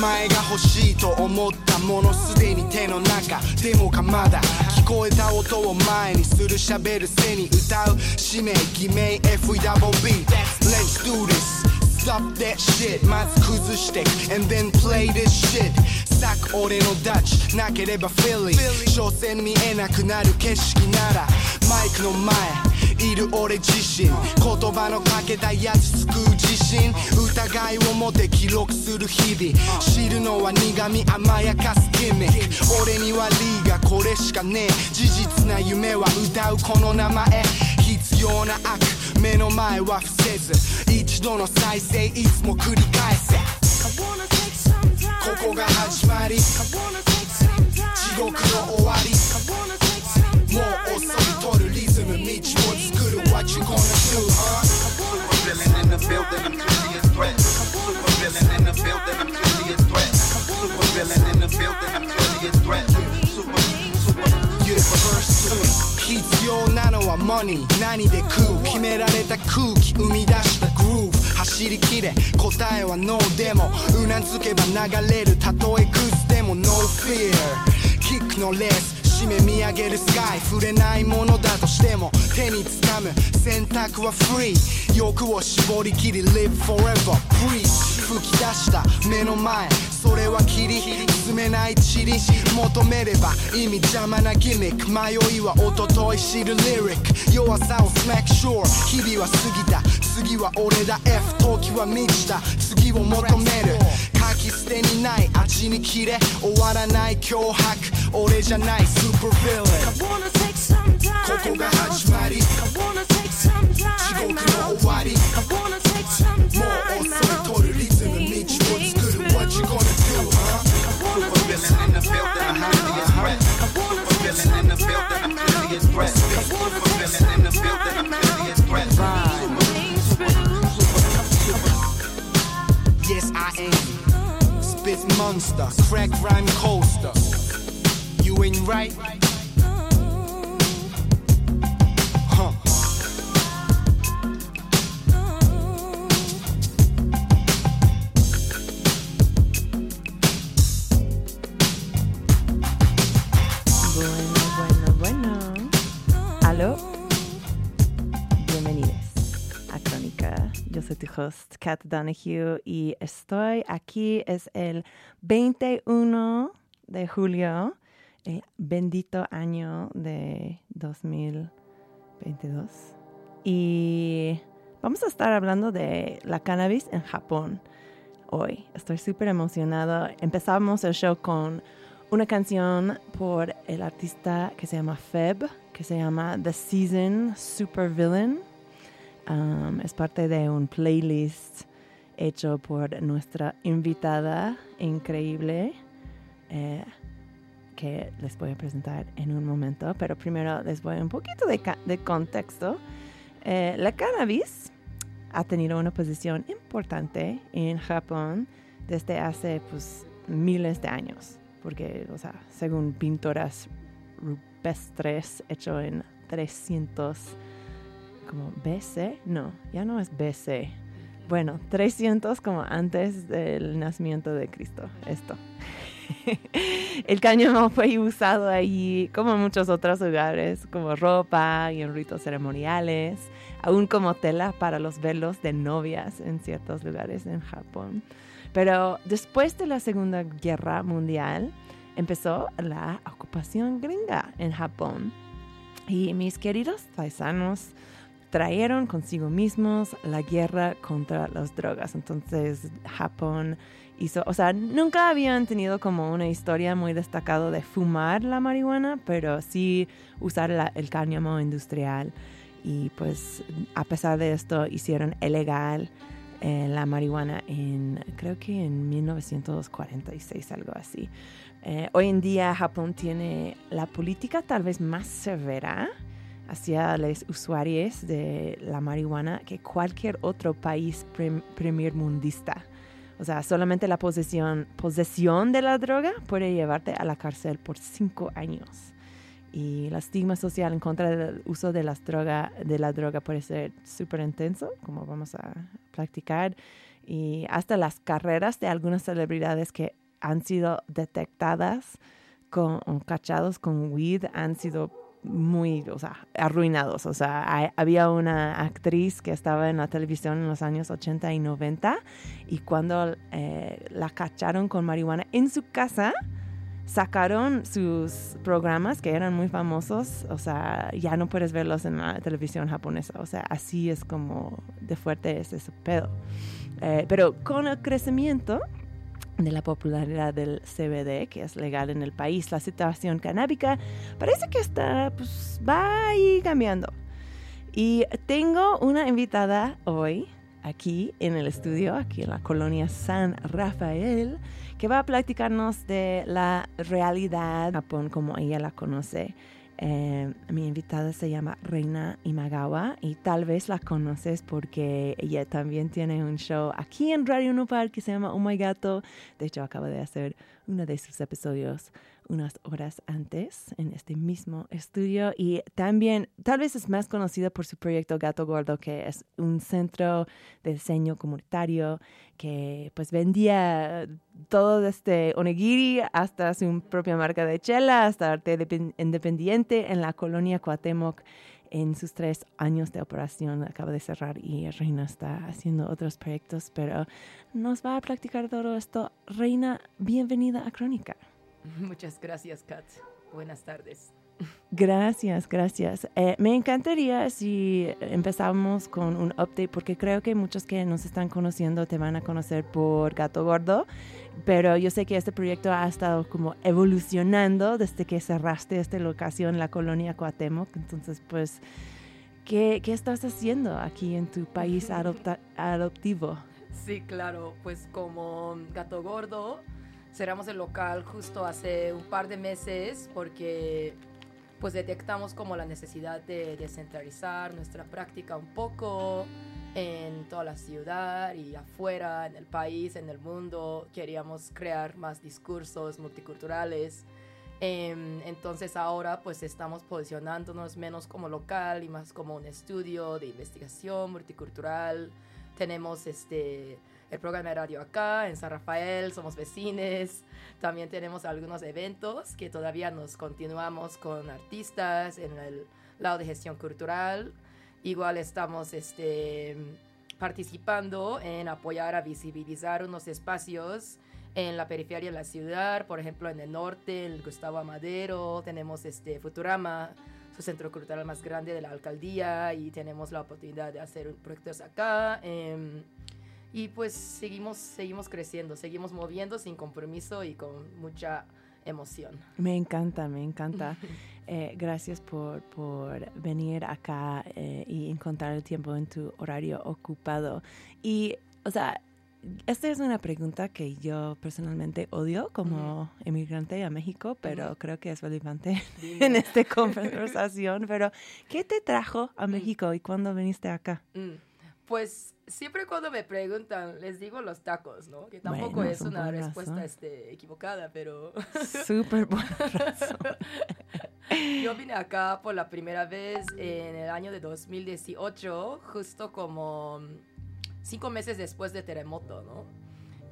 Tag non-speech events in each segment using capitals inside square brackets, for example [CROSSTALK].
前が欲しいと思ったものすでに手の中。でもかまだ。聞こえた音を前にする喋る背に歌う。使命偽名 FEWB Let's do this. Stop that shit. まず崩して。And then play this shit. 咲く俺のダッチ。なければフィリー。所詮見えなくなる景色なら。マイクの前いる俺自身。言葉のかけたやつ救う自信。疑いを持って記録する日々。知るのは苦味甘やかすギミ俺にはリーがこれしかねえ。事実な夢は歌うこの名前。必要な悪。目の前は伏せず。一度の再生いつも繰り返せ。ここが始まり。地獄の終わり。もう遅い取るリズム道を作る What you gonna do, huh? なのはマニー何で食う決められた空気生み出したグルーヴ走りきれ答えはノーでもうなずけば流れるたとえグズでもノーフィールキックのレース締め見上げるスカイ触れないものだとしても手につかむ選択はフリー欲を絞り切り Live forever breathe 吹き出した目の前それは霧進めない塵求めれば意味邪魔なギミック迷いは一昨日知るリリック弱さをスマックショー日々は過ぎた次は俺だ F 時は満ちた次を求める書き捨てにない味に切れ終わらない脅迫 俺じゃないスーパーヴィランここが始まり地獄の終わりもう遅い取るリズム道を作る What you gonna do, huh? super villain in the building, I'm clearly a threat. Super villain in the building, I'm clearly a threat. Super villain in the building, I'm clearly a threat. Yes, I am. Spit monster, crack rhyme coaster. Ain't right. Bueno, bueno, bueno. ¿Aló? Bienvenidos a Crónica. Yo soy tu host, Kat Donahue, y estoy aquí. Es el 21 de julio, el bendito año de 2022. Y vamos a estar hablando de la cannabis en Japón hoy. Estoy súper emocionada. Empezamos el show con una canción por el artista que se llama Feb, que se llama The Season Super Villain. Um, es parte de un playlist hecho por nuestra invitada increíble, eh, que les voy a presentar en un momento, pero primero les voy a un poquito de, de contexto. Eh, la cannabis ha tenido una posición importante en Japón desde hace pues, miles de años, porque, o sea, según pinturas rupestres hecho en 300 como BC, no, ya no es BC. Bueno, 300 como antes del nacimiento de Cristo, esto. El cáñamo fue usado allí como en muchos otros lugares, como ropa y en ritos ceremoniales, aún como tela para los velos de novias en ciertos lugares en Japón. Pero después de la Segunda Guerra Mundial empezó la ocupación gringa en Japón. Y mis queridos paisanos trajeron consigo mismos la guerra contra las drogas. Entonces Japón o sea, nunca habían tenido como una historia muy destacada de fumar la marihuana, pero sí usar el cáñamo industrial. Y pues a pesar de esto hicieron ilegal eh, la marihuana en, creo que en 1946, algo así. Eh, hoy en día Japón tiene la política tal vez más severa hacia los usuarios de la marihuana que cualquier otro país prim- primermundista. O sea, solamente la posesión, posesión de la droga puede llevarte a la cárcel por cinco años. y el estigma social en contra del uso de, las droga, de la droga puede ser súper intenso, como vamos a practicar, y hasta las carreras de algunas celebridades que han sido detectadas con cachados con weed han sido muy, o sea, arruinados. O sea, había una actriz que estaba en la televisión en los años 80 y 90 y cuando eh, la cacharon con marihuana en su casa, sacaron sus programas que eran muy famosos, o sea, ya no puedes verlos en la televisión japonesa, o sea, así es como de fuerte es ese pedo. Eh, pero con el crecimiento de la popularidad del CBD, que es legal en el país, la situación canábica parece que está, pues, va ahí cambiando. Y tengo una invitada hoy aquí en el estudio, aquí en la colonia San Rafael, que va a platicarnos de la realidad Japón como ella la conoce eh, mi invitada se llama Reina Imagawa y tal vez la conoces porque ella también tiene un show aquí en Radio Nopal que se llama Oh My Gato. De hecho, acaba de hacer uno de sus episodios unas horas antes en este mismo estudio y también tal vez es más conocida por su proyecto Gato Gordo que es un centro de diseño comunitario que pues vendía todo desde onigiri hasta su propia marca de chela hasta arte independiente en la colonia Cuauhtémoc en sus tres años de operación acaba de cerrar y Reina está haciendo otros proyectos, pero nos va a practicar todo esto. Reina, bienvenida a Crónica. [LAUGHS] Muchas gracias, Kat. Buenas tardes. Gracias, gracias. Eh, me encantaría si empezamos con un update porque creo que muchos que nos están conociendo te van a conocer por Gato Gordo, pero yo sé que este proyecto ha estado como evolucionando desde que cerraste esta locación, la colonia Cuauhtémoc. Entonces, pues, ¿qué, qué estás haciendo aquí en tu país adoptivo? Sí, claro, pues como Gato Gordo cerramos el local justo hace un par de meses porque pues detectamos como la necesidad de descentralizar nuestra práctica un poco en toda la ciudad y afuera, en el país, en el mundo. Queríamos crear más discursos multiculturales. Em, entonces ahora pues estamos posicionándonos menos como local y más como un estudio de investigación multicultural. Tenemos este el programa de radio acá, en San Rafael, somos vecines. También tenemos algunos eventos que todavía nos continuamos con artistas en el lado de gestión cultural. Igual estamos este, participando en apoyar a visibilizar unos espacios en la periferia de la ciudad, por ejemplo en el norte, el Gustavo Amadero, tenemos este Futurama, su centro cultural más grande de la alcaldía y tenemos la oportunidad de hacer proyectos acá. Eh, y pues seguimos, seguimos creciendo, seguimos moviendo sin compromiso y con mucha emoción. Me encanta, me encanta. [LAUGHS] Eh, gracias por, por, venir acá eh, y encontrar el tiempo en tu horario ocupado. Y, o sea, esta es una pregunta que yo personalmente odio como emigrante a México, pero creo que es relevante en esta [LAUGHS] conversación. Pero, ¿qué te trajo a México y cuándo viniste acá? Mm. Pues siempre cuando me preguntan, les digo los tacos, ¿no? Que tampoco es una respuesta este, equivocada, pero... [LAUGHS] Súper buena [LAUGHS] Yo vine acá por la primera vez en el año de 2018, justo como cinco meses después de terremoto, ¿no?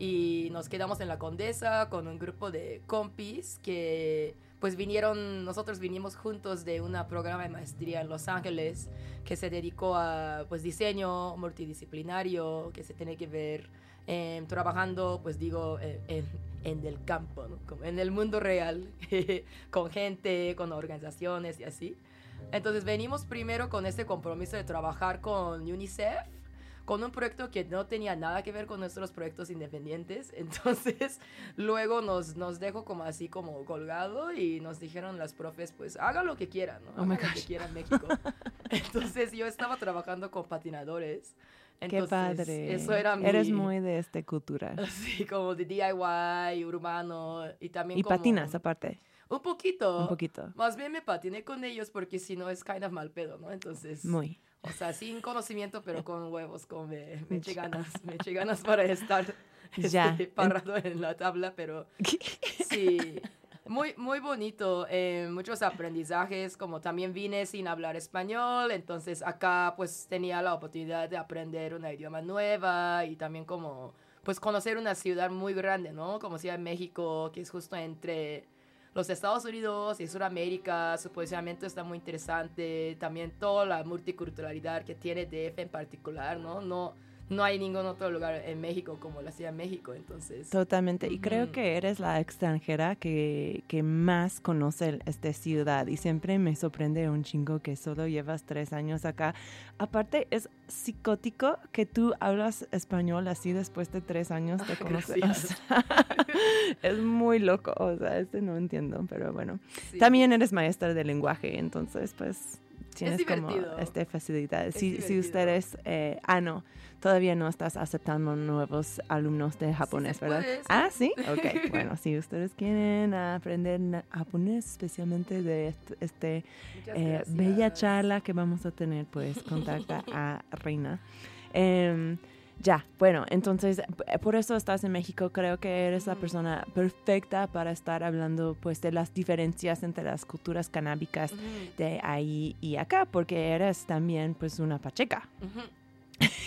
Y nos quedamos en la Condesa con un grupo de compis que pues vinieron, nosotros vinimos juntos de un programa de maestría en Los Ángeles que se dedicó a pues diseño multidisciplinario, que se tiene que ver em, trabajando, pues digo, en, en el campo, Como en el mundo real, [LAUGHS] con gente, con organizaciones y así. Entonces venimos primero con este compromiso de trabajar con UNICEF con un proyecto que no tenía nada que ver con nuestros proyectos independientes. [LAUGHS] Entonces, luego nos, nos dejó como así, como colgado y nos dijeron las profes, pues hagan lo que quieran, ¿no? Oh lo que quieran México. [LAUGHS] Entonces, yo estaba trabajando con patinadores. Qué padre. Eso era mi... Eres muy de este cultura. [LAUGHS] Sí, como de DIY, urbano y también ¿Y patinas aparte? Un poquito. Un poquito. Más bien me patiné con ellos porque si no es kind of mal pedo, ¿no? Entonces... Muy. O sea, sin conocimiento, pero con huevos, con me, me eché ganas, me eché ganas para estar [LAUGHS] este, parado en la tabla, pero [LAUGHS] sí. Muy, muy bonito, eh, muchos aprendizajes, como también vine sin hablar español, entonces acá pues tenía la oportunidad de aprender una idioma nueva y también como pues conocer una ciudad muy grande, ¿no? Como Ciudad de México, que es justo entre los Estados Unidos y Sudamérica, su posicionamiento está muy interesante, también toda la multiculturalidad que tiene DF en particular, ¿no? No, no hay ningún otro lugar en México como la Ciudad de México, entonces... Totalmente. Y creo que eres la extranjera que, que más conoce esta ciudad. Y siempre me sorprende un chingo que solo llevas tres años acá. Aparte, es psicótico que tú hablas español así después de tres años de [LAUGHS] conocer. O sea, [LAUGHS] es muy loco. O sea, este no entiendo, pero bueno. sí. También eres maestra de lenguaje, entonces pues tienes como esta facilidad. Es Si, si ustedes, eh, ah no, todavía no estás aceptando nuevos alumnos de japonés, ¿verdad? puede, sí. Ah, sí, ok. [LAUGHS] bueno, si ustedes quieren aprender japonés, especialmente de est- este eh, bella charla que vamos a tener, pues contacta [LAUGHS] a Reina. Em, ya, bueno, entonces p- por eso estás en México. Creo que eres la Ujú. persona perfecta para estar hablando pues de las diferencias entre las culturas canábicas de ahí y acá, porque eres también pues una pacheca. [LAUGHS]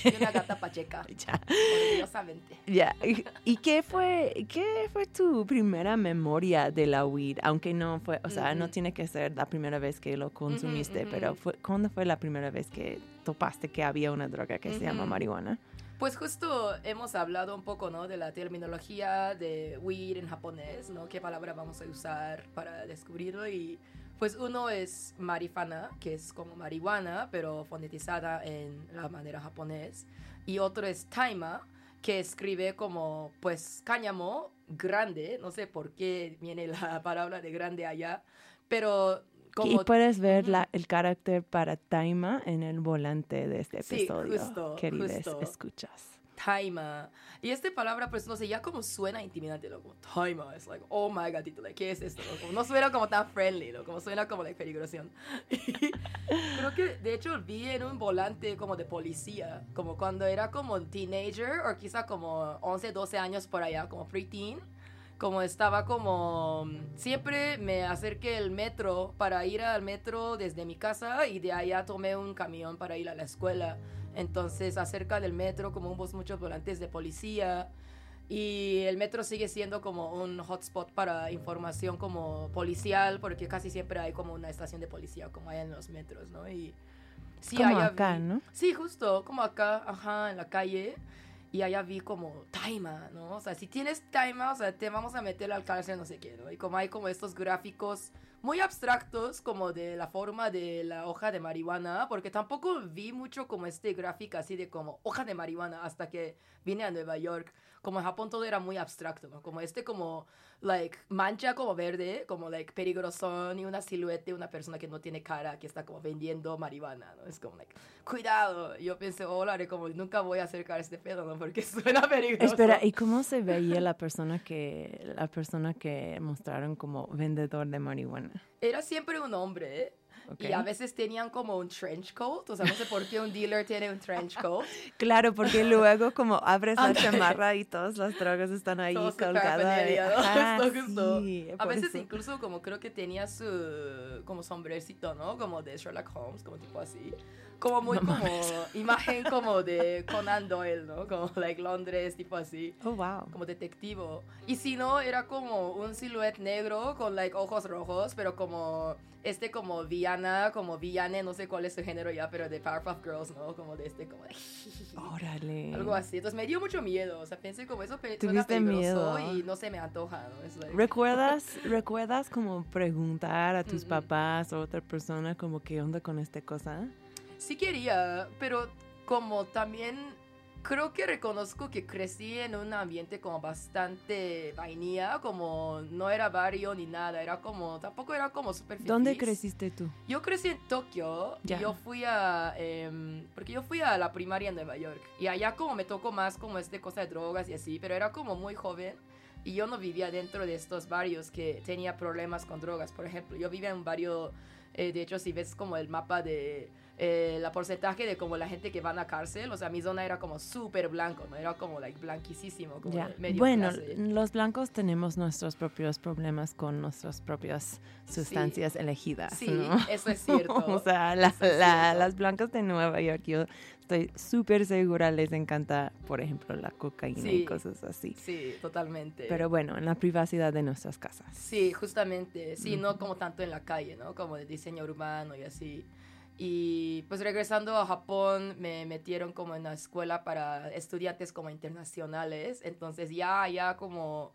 Y una gata pacheca, [LAUGHS] Ya. orgullosamente. Ya. ¿Y, y qué fue qué fue tu primera memoria de la weed? Aunque no fue, o sea, no tiene que ser la primera vez que lo consumiste, pero fue, ¿cuándo fue la primera vez que topaste que había una droga que se llama marihuana? Pues justo hemos hablado un poco, ¿no? De la terminología de weed en japonés, ¿no? ¿Qué palabra vamos a usar para descubrirlo? Y pues uno es marifana, que es como marihuana, pero fonetizada en la manera japonés. Y otro es taima, que escribe como, pues, cáñamo grande. No sé por qué viene la [LAUGHS] palabra de grande allá, pero como... y puedes ver Ujú. la- el carácter para Taima en el volante de este Sí, episodio, justo, queridos justo. escuchas. Taima. Y esta palabra, pues no sé, ya como suena intimidante, ¿no? Como Taima. Es like, oh my gatito, like, ¿qué es esto? no? Suena como tan friendly, ¿no? Como suena como like, peligrosación. Y [LAUGHS] creo que, de hecho, vi en un volante como de policía, como cuando era como teenager, o quizá como 11, 12 años por allá, como preteen. Como estaba como... Siempre me acerqué el metro para ir al metro desde mi casa y de allá tomé un camión para ir a la escuela. Entonces, acerca del metro, como hubo muchos volantes de policía. Y el metro sigue siendo como un hotspot para información como policial, porque casi siempre hay como una estación de policía, como hay en los metros, ¿no? Y sí, Como allá acá, ¿no? Sí, justo, como acá, ajá, en la calle. Y allá vi como Taima, ¿no? O sea, si tienes Taima, o sea, te vamos a meter al cárcel, no sé qué, ¿no? Y como hay como estos gráficos muy abstractos, como de la forma de la hoja de marihuana, porque tampoco vi mucho como este gráfico así de como hoja de marihuana hasta que vine a Nueva York. Como en Japón todo era muy abstracto, ¿no? Como este como, like, mancha como verde, como, like, peligrosón y una silueta de una persona que no tiene cara, que está como vendiendo marihuana, ¿no? Es como, like, cuidado. Yo pensé, hola, como nunca voy a acercar este pedo, ¿no? Porque [LAUGHS] suena peligroso. Espera, ¿y cómo se veía la persona que la persona que mostraron como vendedor de marihuana? Era siempre un hombre, ¿eh? ¿Ok? Y a veces tenían como un trench coat, o sea, no sé por qué un dealer tiene un trench coat. [LAUGHS] Claro, porque luego como abres la chamarra y todas las drogas están ahí colgadas. justo. [LAUGHS] sí, A veces eso. incluso como creo que tenía su como sombrecito, ¿no? Como de Sherlock Holmes, como tipo así. Como muy No como imagen como de Conan Doyle, ¿no? Como like Londres, tipo así. Oh, wow. Como detectivo. Y si no, era como un siluet negro con like ojos rojos, pero como este como villana, como villane, no sé cuál es su género ya, pero de Powerpuff Girls, ¿no? Como de este como de [LAUGHS] Órale. algo así. Entonces me dio mucho miedo, o sea, pensé como eso pe- suena peligroso miedo. y no se me antoja, ¿no? Es like- ¿Recuerdas, [LAUGHS] ¿Recuerdas como preguntar a tus Ujú. papás o otra persona como qué onda con esta cosa? Sí quería, pero como también creo que reconozco que crecí en un ambiente como bastante vainilla, como no era barrio ni nada, era como, tampoco era como super ¿Dónde creciste tú? Yo crecí en Tokio y yo fui a, em, porque yo fui a la primaria en Nueva York y allá como me tocó más como este cosa de drogas y así, pero era como muy joven y yo no vivía dentro de estos barrios que tenía problemas con drogas, por ejemplo, yo vivía en un barrio, eh, de hecho si ves como el mapa de eh, la porcentaje de como la gente que van a cárcel, o sea, mi zona era como súper blanco, ¿no? Era como like blanquísimo, como medio Bueno, clase. los blancos tenemos nuestros propios problemas con nuestras propias sustancias elegidas, Sí, ¿no? eso es [LAUGHS] cierto. o sea, la- Eso es la- cierto. las blancas de Nueva York, yo estoy súper segura, les encanta, por ejemplo, la cocaína y cosas así. Sí, totalmente. Pero bueno, en la privacidad de nuestras casas. Sí, justamente, sí, no como tanto en la calle, ¿no? Como de diseño urbano y así. Y pues regresando a Japón me metieron como en la escuela para estudiantes como internacionales, entonces ya, ya como,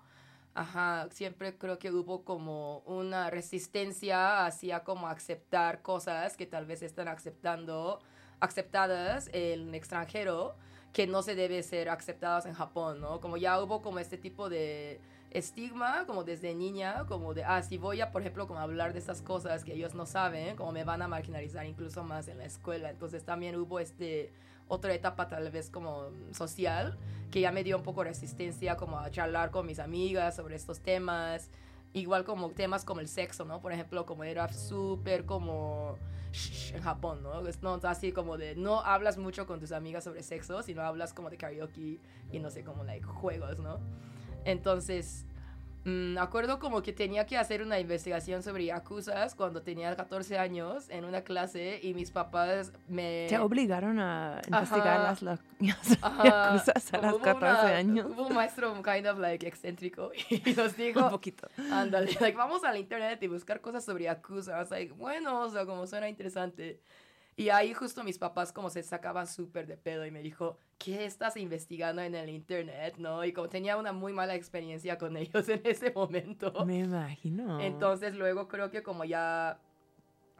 ajá, siempre creo que hubo como una resistencia hacia como aceptar cosas que tal vez están aceptando, aceptadas en el extranjero, que no se debe ser aceptadas en Japón, ¿no? Como ya hubo como este tipo de estigma como desde niña, como de, ah, si voy a, por ejemplo, como hablar de estas cosas que ellos no saben, como me van a marginalizar incluso más en la escuela. Entonces también hubo este otra etapa tal vez como social que ya me dio un poco resistencia como a charlar con mis amigas sobre estos temas. Igual como temas como el sexo, ¿no? Por ejemplo, como era súper como en Japón, ¿no? Es no, así como de no hablas mucho con tus amigas sobre sexo, sino hablas como de karaoke y no sé, como like juegos, ¿no? Entonces, mm, acuerdo como que tenía que hacer una investigación sobre yakuzas cuando tenía 14 años en una clase y mis papás me... ¿Te obligaron a investigar Ajá. las, la- [LAUGHS] Ajá, yacuzas a hubo 14 una- años? Hubo un maestro kind of like excéntrico [LAUGHS] y nos Un dijo, poquito. ándale, [LAUGHS] like, vamos al internet y buscar cosas sobre was like, bueno, o sea, como suena interesante. Y ahí justo mis papás como se sacaban súper de pedo y me dijo, ¿qué estás investigando en el internet? ¿No? Y como tenía una muy mala experiencia con [LAUGHS] ellos en ese momento. Me imagino. Entonces luego creo que como ya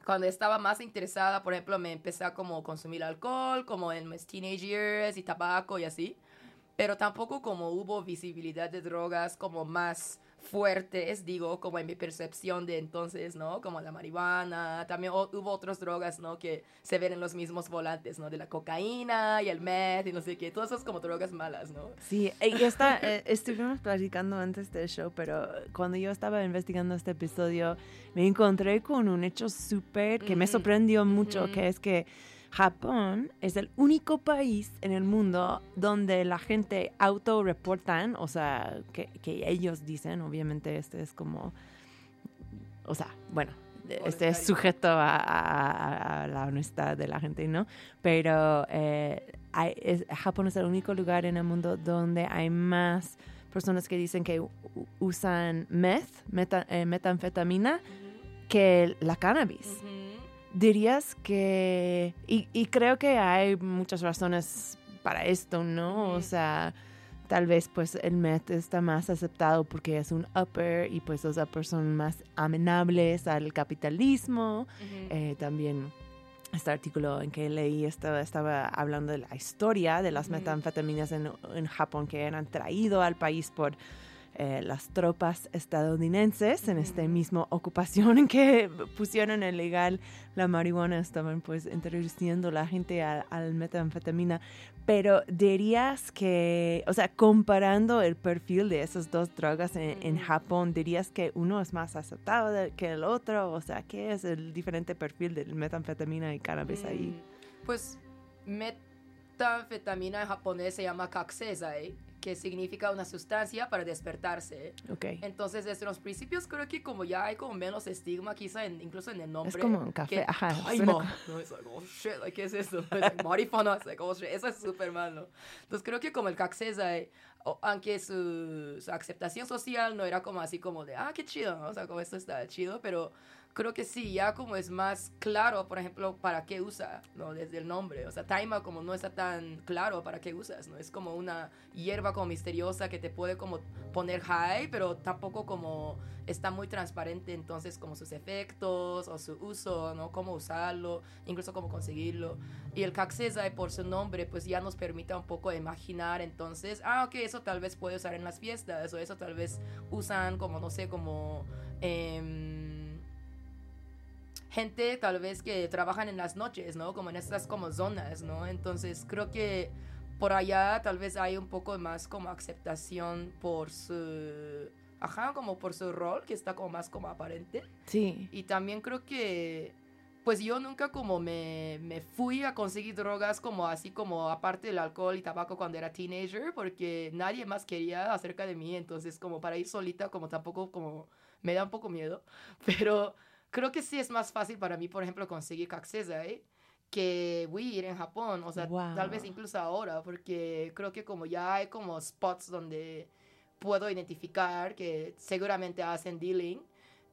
cuando estaba más interesada, por ejemplo, me empecé a como consumir alcohol, como en mis teenage years y tabaco y así. Pero tampoco como hubo visibilidad de drogas como más fuertes, digo, como en mi percepción de entonces, ¿no? Como la marihuana, también hubo otras drogas, ¿no? Que se ven en los mismos volantes, ¿no? De la cocaína y el meth y no sé qué, todas esas como drogas malas, ¿no? Sí, y esta, eh, estuvimos platicando antes del show, pero cuando yo estaba investigando este episodio, me encontré con un hecho súper que me sorprendió mucho, que es que Japón es el único país en el mundo donde la gente autorreportan, o sea, que, que ellos dicen, obviamente este es como, o sea, bueno, este es sujeto a, a- a- a la honestidad de la gente, ¿no? Pero eh, hay- es- Japón es el único lugar en el mundo donde hay más personas que dicen que usan meth, meta- eh, metanfetamina, que la cannabis. Dirías que, y, y creo que hay muchas razones para esto, ¿no? O sea, tal vez pues el meth está más aceptado porque es un upper y pues los uppers son más amenables al capitalismo. Eh, también este artículo en que leí estaba, estaba hablando de la historia de las Ujú. metanfetaminas en, en Japón que eran traído al país por eh, las tropas estadounidenses en esta misma ocupación en [LAUGHS] que pusieron en legal la marihuana, estaban pues introduciendo la gente al, al metanfetamina. Pero dirías que, o sea, comparando el perfil de esas dos drogas en, en. Japón, dirías que uno es más aceptado que el otro, o sea, ¿qué es el diferente perfil del metanfetamina y cannabis ahí? Mm, Pues metanfetamina en japonés se llama kakusei, que significa una sustancia para despertarse. Ok. Entonces, desde los principios creo que como ya hay como menos estigma, quizá en- incluso en el nombre. Es como un café, que ajá, suena No, es like, oh shit, like, ¿qué es esto? Es [LAUGHS] like, marihuana, es like, oh shit, eso es súper malo. Entonces, creo que como el kakusei, o- aunque su, su aceptación social no era como así como de, ah, qué chido, ¿no? O sea, como esto está chido, pero creo que sí, ya como es más claro, por ejemplo, para qué usa, ¿no? Desde el nombre. O sea, Taima como no está tan claro para qué usas, ¿no? Es como una hierba como misteriosa que te puede como poner high, pero tampoco como está muy transparente entonces como sus efectos o su uso, ¿no? Cómo usarlo, incluso cómo conseguirlo. Y el Kakusei por su nombre pues ya nos permite un poco imaginar entonces, ah, ok, eso tal vez puede usar en las fiestas o eso tal vez usan como, no sé, como... em, gente tal vez que trabajan en las noches, ¿no? Como en estas como zonas, ¿no? Entonces creo que por allá tal vez hay un poco más como aceptación por su... Ajá, como por su rol, que está como más como aparente. Sí. Y también creo que pues yo nunca como me, me fui a conseguir drogas como así como aparte del alcohol y tabaco cuando era teenager, porque nadie más quería acerca de mí, entonces como para ir solita como tampoco como me da un poco miedo, [LAUGHS] pero creo que sí es más fácil para mí, por ejemplo, conseguir kaksezai que weed en Japón, o sea, tal vez incluso ahora, porque creo que como ya hay como spots donde puedo identificar que seguramente hacen dealing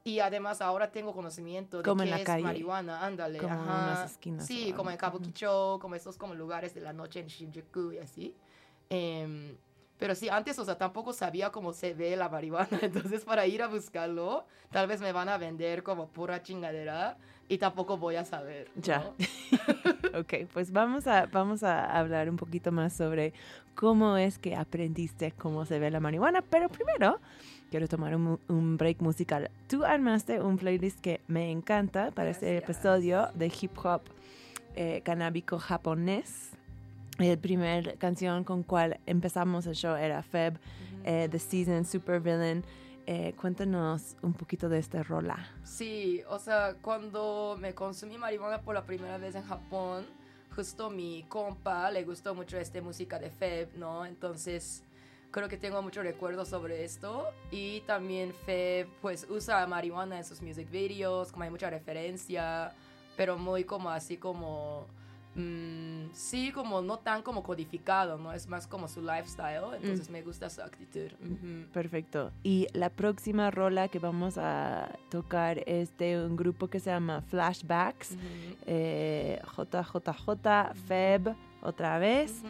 y además ahora tengo conocimiento de Como en la es calle. marihuana, ándale, Como en ajá. unas esquinas o Sí, como en Kabukicho, como estos como lugares de la noche en Shinjuku y así. Em, pero sí, antes, o sea, tampoco sabía cómo se ve la marihuana, [LAUGHS] entonces para ir a buscarlo, tal vez me van a vender como pura chingadera y tampoco voy a saber. ¿no? Ya. [LAUGHS] ok, pues vamos a, vamos a hablar un poquito más sobre cómo es que aprendiste cómo se ve la marihuana, pero primero quiero tomar un, un break musical. Tú armaste un playlist que me encanta para este episodio de hip hop eh, canábico japonés. El primer canción con cual empezamos el show era Feb, eh, The Season, Super Villain. Eh, cuéntanos un poquito de esta rola. Sí, o sea, cuando me consumí marihuana por la primera vez en Japón, justo mi compa le gustó mucho esta música de Feb, ¿no? Entonces, creo que tengo muchos recuerdos sobre esto. Y también Feb, pues, usa marihuana en sus music videos, como hay mucha referencia, pero muy como así como... mm, sí, como no tan como codificado, ¿no? Es más como su lifestyle, entonces me gusta su actitud. Perfecto. Y la próxima rola que vamos a tocar es de un grupo que se llama Flashbacks. Ujú. Eh, JJJ, Feb, otra vez.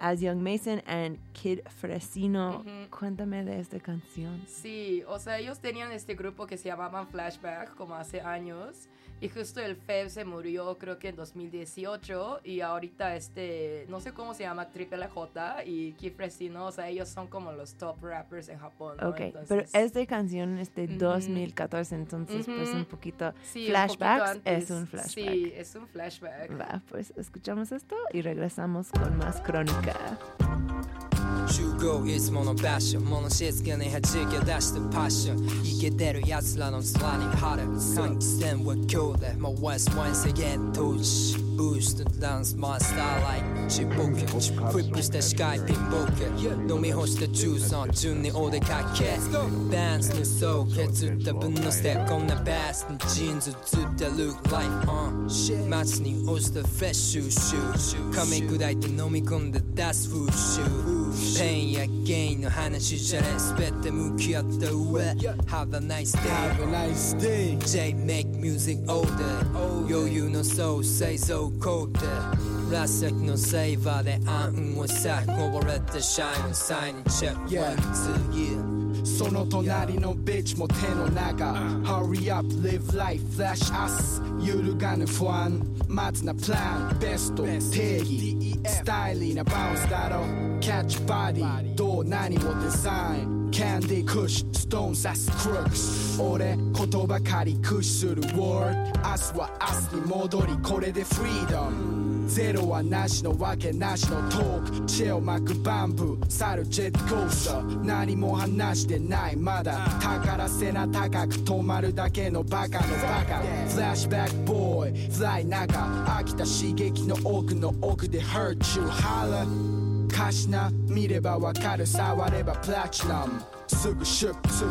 As Young Mason and Kid Fresino. Cuéntame de esta canción. Sí, o sea, ellos tenían este grupo que se llamaban Flashback como hace años y justo el Feb se murió creo que en 2018 y ahorita este, no sé cómo se llama, Triple J y Kid Fresino, o sea, ellos son como los top rappers en Japón, ¿no? Ok, pero esta canción es de Ujú. 2014, entonces pues un poquito... sí, un Flashbacks poquito es un flashback. Sí, es un flashback. Va, pues escuchamos esto y regresamos con más crónica. 集合いつもの場所物静かに弾け出したパッションイケてる奴らの空に春換気扇は今日で回す once again 投資ブーストダンスマスターライクちぼけフリップした視界ピンボケ飲み干したジュースの順にお出かけダンスの層削った分のステップこんなバースにジーンズずっと look like on 街に落ちたフレッシュシュー噛み砕いて飲み込んで出す風習 ペインやゲインの話じゃねえ全て向き合った上 Have a nice day Have a nice day J make music all day 余裕のソウ製造工程紫のセイバーで暗雲をさこぼれたシャインをサインチェック Yeah. One, two, yeah その隣のビッチも手の中 Hurry up, live life, flash us 揺るがぬ不安まずなプランベスト定義 スタイリーなバウンスだろキャッチバディどう何をデザインキャンディークッシュストーンサスクルックス俺言葉借り駆使するワールド明日は明日に戻りこれでフリーダムゼロはなしのわけなしのトーク。チェを巻くバンブー去るジェットコースター。何も話してないまだ。宝背な高く止まるだけのバカのバカ。フラッシュバックボーイフライ中。飽きた刺激の奥の奥で Hurt you holla 歌詞な。見ればわかる。触ればプラチナムすぐシュッすぐ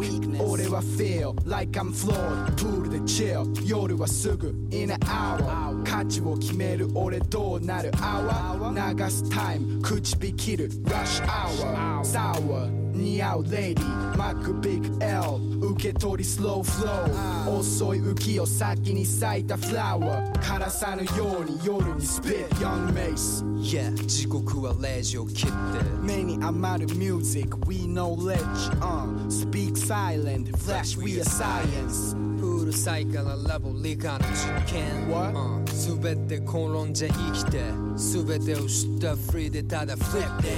weak 俺は feel like I'm flawed プールで chill 夜はすぐ in an hour 価値を決める俺どうなる hour 流すタイム口火切る rush hour sour 似合うレディマックビッグ L 受け取りスローフロー遅い浮きを先に咲いたフラワー枯らさぬように夜にスピッ Young Mace Yeah 時刻は0時を切って Many余る music, we knowledge. Uh, speak silent, flash, we are science. うるさいからラボ理科の実験ん全て口論じゃ生きて。全てを知ったフリーでただフリップで。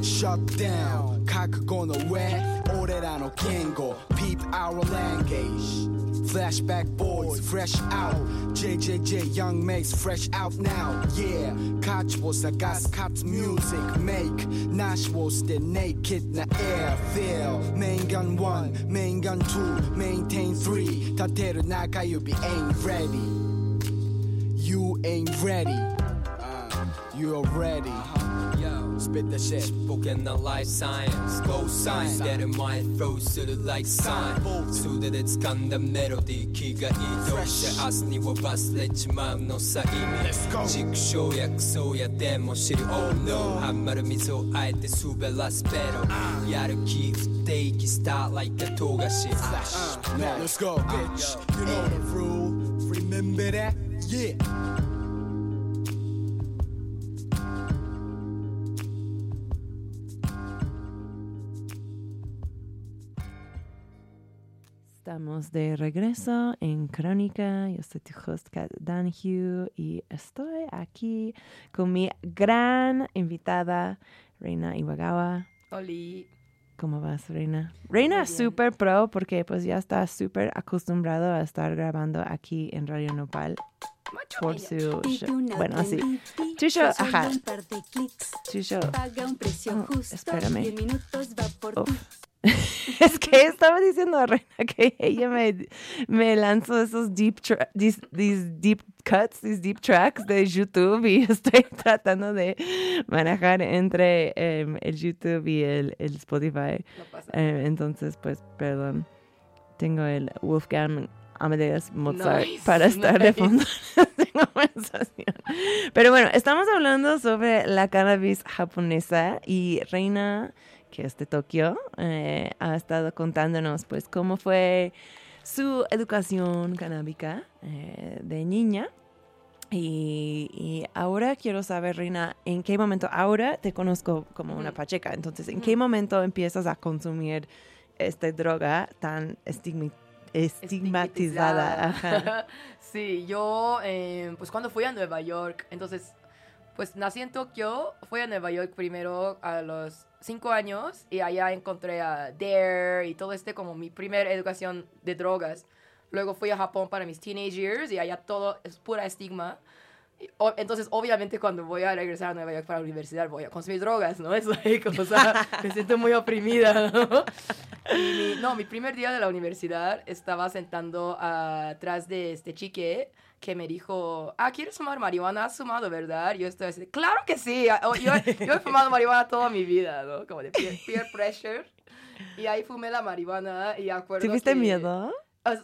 Shut down, 覚悟の上、俺らの言語、peep our language. Flashback boys, fresh out. JJJ, young mates, fresh out now. Yeah, catch was a gas cut music make. Nash was the naked na air feel. Main gun one, main gun two, maintain three. Tateru naka yubi ain't ready. You ain't ready. Uh, You're ready. Spit that shit. Spoken the life science. Go sign. That in my throat to the like sign. To that it's kind of melody. 기가 이동시 아스니와 바스레치 마음 노사 이미. 직쇼 약소야 데모 shit. oh no. 한마루 미소 알때 수배 last battle. Ah. 야르키 take start like a togashi. Ah, Slash. Ah. Let's go, bitch. You know the rule. Remember that? Yeah. Estamos de regreso en Crónica. Yo soy tu host, Kat Danhue, y estoy aquí con mi gran invitada, Reina Iwagawa. Oli. ¿Cómo vas, Reina? Reina es súper pro porque pues ya está súper acostumbrado a estar grabando aquí en Radio Nopal Macho por su show. Bueno, sí, MVP, Tu show, ajá. show. paga un precio Oh, justo espérame. y en minutos va por Oh. ti. [LAUGHS] Es que estaba diciendo a Reina que ella me, me lanzó esos deep, these, these deep cuts, these deep tracks de YouTube y [LAUGHS] estoy tratando de manejar entre em, el YouTube y el, el Spotify. No pasa. Eh, entonces, pues, perdón. Tengo el Wolfgang Amadeus Mozart Nice, para estar de nice. fondo [LAUGHS] de conversación. Pero bueno, estamos hablando sobre la cannabis japonesa y Reina, que es de Tokio, eh, ha estado contándonos, pues, cómo fue su educación canábica eh, de niña. Y, y ahora quiero saber, Reina, ¿en qué momento? Ahora te conozco como una Ujú. pacheca, entonces, ¿en qué momento empiezas a consumir esta droga tan estigmatizada? Ajá. [LAUGHS] sí, yo, eh, pues cuando fui a Nueva York, entonces, pues nací en Tokio, fui a Nueva York primero a los cinco años y allá encontré a Dare y todo este como mi primera educación de drogas. Luego fui a Japón para mis teenage years y allá todo es pura estigma. Entonces, obviamente, cuando voy a regresar a Nueva York para la universidad, voy a consumir drogas, ¿no? [LAUGHS] Es like, o sea, me siento muy oprimida, ¿no? Y mi, no, mi primer día de la universidad estaba sentando atrás de este chique que me dijo, ah, ¿quieres fumar marihuana? ¿Has fumado, verdad? Yo estoy así, claro que sí. Yo, yo he fumado marihuana toda mi vida, ¿no? Como de peer, peer pressure. Y ahí fumé la marihuana y acuerdo ¿Tuviste miedo?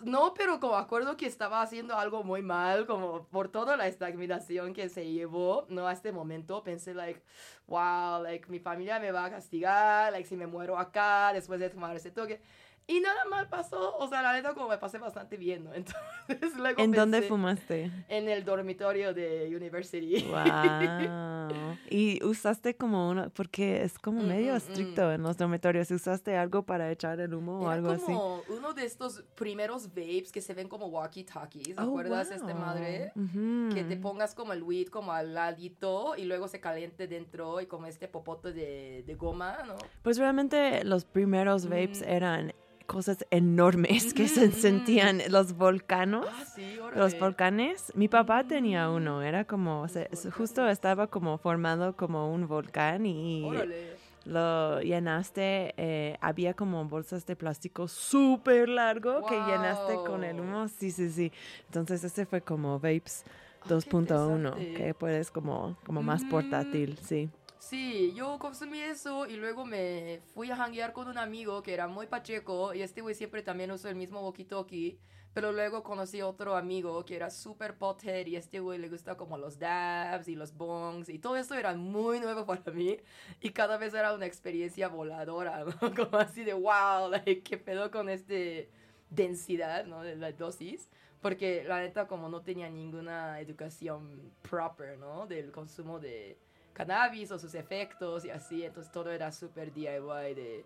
No, pero como acuerdo que estaba haciendo algo muy mal, como por toda la estagnación que se llevó, ¿no? A este momento pensé, like, wow, like, mi familia me va a castigar, like, si me muero acá después de tomar ese toque. Y nada mal pasó, o sea, la neta como me pasé bastante bien, ¿no? [LAUGHS] Entonces, luego ¿En dónde fumaste? En el dormitorio de University. Wow. [LAUGHS] Y usaste como uno, porque es como Mm, medio mm, estricto en los dormitorios. ¿Usaste algo para echar el humo o Era algo así? como uno de estos primeros vapes que se ven como walkie-talkies, Oh, ¿acuerdas este wow. madre? Ujú. que te pongas como el weed como al ladito y luego se caliente dentro y como este popote de, de goma, ¿no? Pues realmente los primeros vapes Mm. eran cosas enormes que se ujú. sentían los volcanos. Ah, sí, Los volcanes, mi papá tenía uno, era como, o sea, justo estaba como formado como un volcán y Órale. lo llenaste, eh, había como bolsas de plástico súper largo que llenaste con el humo, sí, sí, sí. Entonces ese fue como Vapes Ah, qué 2.1, interesante. que puedes como, como más Mm. portátil, sí. Sí, yo consumí eso y luego me fui a hanguear con un amigo que era muy pacheco y este güey siempre también usó el mismo walkie-talkie. Pero luego conocí otro amigo que era súper pothead y este güey le gusta como los dabs y los bongs y todo esto era muy nuevo [LAUGHS] para mí y cada vez era una experiencia voladora, ¿no? [LAUGHS] Como así de wow, like, qué pedo con este densidad. De la dosis. Porque la neta como no tenía ninguna educación proper, ¿no? Del consumo de cannabis o sus efectos y así, entonces todo era súper DIY de,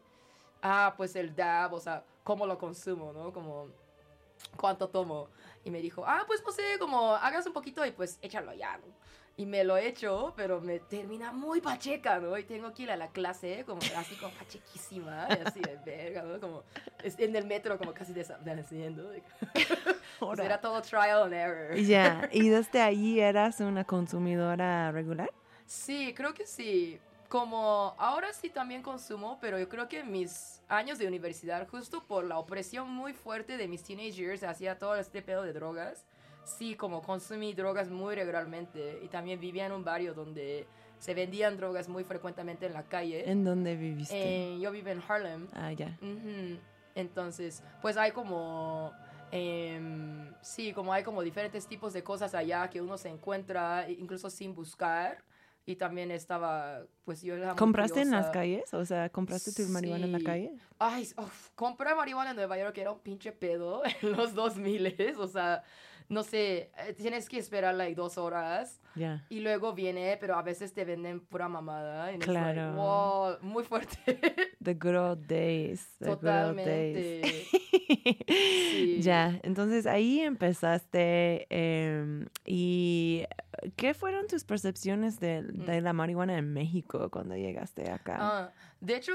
ah, pues el dab, o sea, cómo lo consumo, ¿no? Como, ¿cuánto tomo? Y me dijo, ah, pues no sé, como hagas un poquito y pues échalo ya, ¿no? Y me lo echo, pero me termina muy pacheca, ¿no? Y tengo que ir a la clase, como así como pachequísima, y así de verga, ¿no? Como en el metro, como casi desapareciendo. [LAUGHS] Pues era todo trial and error. Ya, [LAUGHS] ¿y desde ahí eras una consumidora regular? Sí, creo que sí. Como ahora sí también consumo, pero yo creo que en mis años de universidad, justo por la opresión muy fuerte de mis teenagers hacia todo este pedo de drogas, sí, como consumí drogas muy regularmente y también vivía en un barrio donde se vendían drogas muy frecuentemente en la calle. ¿En dónde viviste? Eh, yo vivo en Harlem. ah, ya. Ujú. Entonces, pues hay como, em, sí, como hay como diferentes tipos de cosas allá que uno se encuentra incluso sin buscar. Y también estaba, pues yo era ¿Compraste en las calles? O sea, ¿compraste tu marihuana en la calle? Ay, uf, compré marihuana en Nueva York, era un pinche pedo [LAUGHS] en los 2000, o sea, no sé, eh, tienes que esperar like dos horas Ya. y luego viene, pero a veces te venden pura mamada. and it's like, Claro. wow, muy fuerte. [LAUGHS] The good old days. The good old days. Totalmente. [LAUGHS] Sí. Ya, entonces ahí empezaste. em, ¿Y qué fueron tus percepciones de, de la marihuana en México cuando llegaste acá? Mm. Ah, de hecho,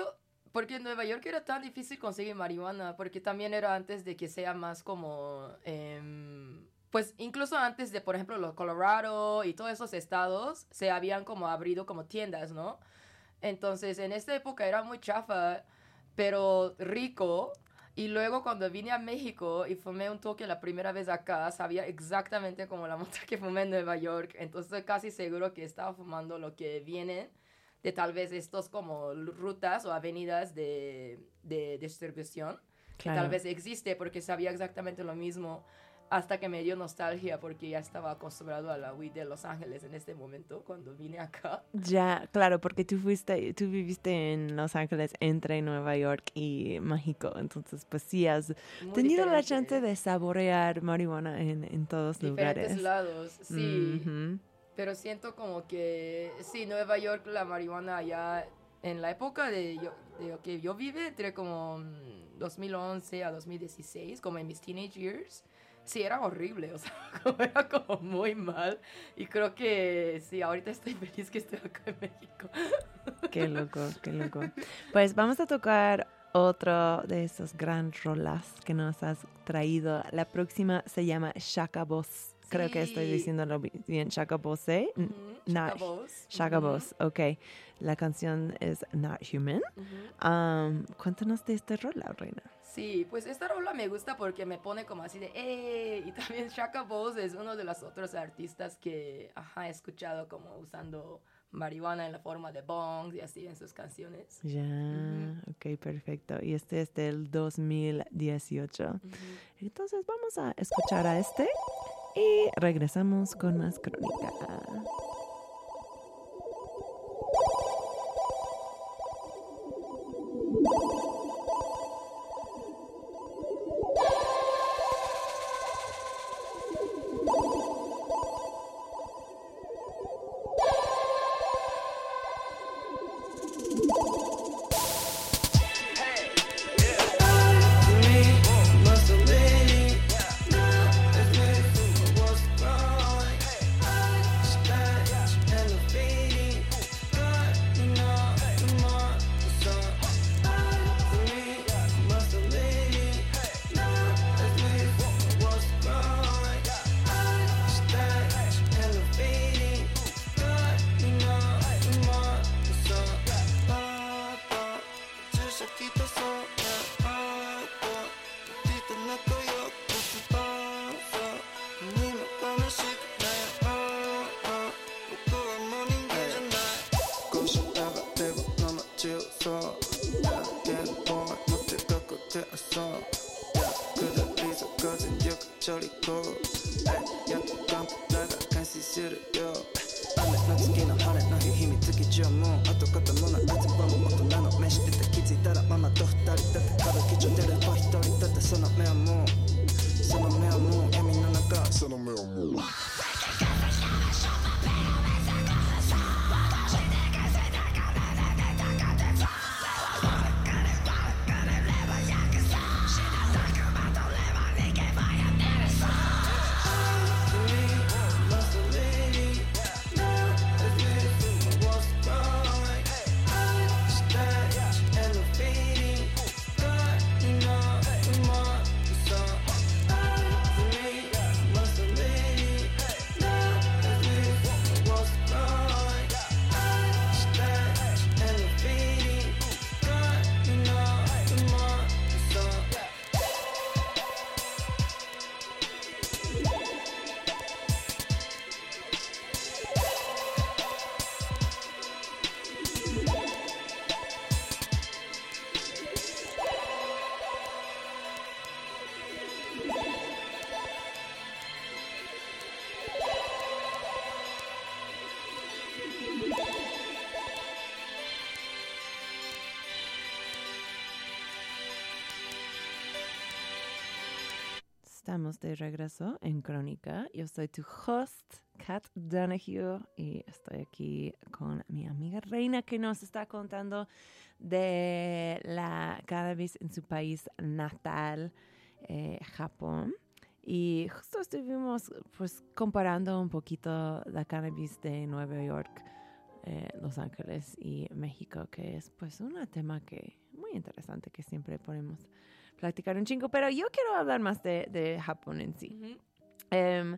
porque en Nueva York era tan difícil conseguir marihuana, porque también era antes de que sea más como, em, pues incluso antes de, por ejemplo, los Colorado y todos esos estados, se habían como abrido como tiendas, ¿no? Entonces, en esta época era muy chafa, pero rico. Y luego cuando vine a México y fumé un toque la primera vez acá, sabía exactamente como la [LAUGHS] mota que fumé en Nueva York. Entonces estoy casi seguro que estaba fumando lo que viene de tal vez estos como rutas o avenidas de, de distribución. Que tal vez existe porque sabía exactamente lo mismo hasta que me dio nostalgia porque ya estaba acostumbrado a la weed de Los Ángeles en este momento cuando vine acá. Ya, claro, porque tú fuiste, tú viviste en Los Ángeles entre Nueva York y México, entonces pues sí has Muy tenido la chance de saborear marihuana en, en todos diferentes lugares. lados, sí. Pero siento como que, sí, Nueva York, la marihuana allá, en la época de, yo, de que yo vive, entre como mm, 2011 a 2016, como en mis teenage years, sí, era horrible, o sea, [LAUGHS] como era como muy mal. Y creo que, sí, ahorita estoy [LAUGHS] feliz que estoy acá en México. Qué [LAUGHS] loco, qué loco. Pues vamos a tocar otro de esos gran rolas que nos has traído. La próxima se llama Shaka Boss. Creo que estoy diciéndolo bi- bien. Shaka Boss, ¿eh? N- Ujú, not- Shaka Boss. Ok. La canción es Not Human. Um, cuéntanos de esta rola, Reina. Sí, pues esta rola me gusta porque me pone como así de ¡eh! Y también Shaka Boss es uno de los otros artistas que ajá, he escuchado como usando marihuana en la forma de bongs y así en sus canciones. Ya, ok, perfecto. Y este es del 2018. Entonces vamos a escuchar a este y regresamos con más crónica. Roger. Estamos de regreso en Crónica. Yo soy tu host, Kat Donahue, y estoy aquí con mi amiga Reina que nos está contando de la cannabis en su país natal, eh, Japón. Y justo estuvimos pues comparando un poquito la cannabis de Nueva York, eh, Los Ángeles y México, que es pues un tema que muy interesante que siempre podemos platicar un chingo, pero yo quiero hablar más de, de Japón en sí. Em,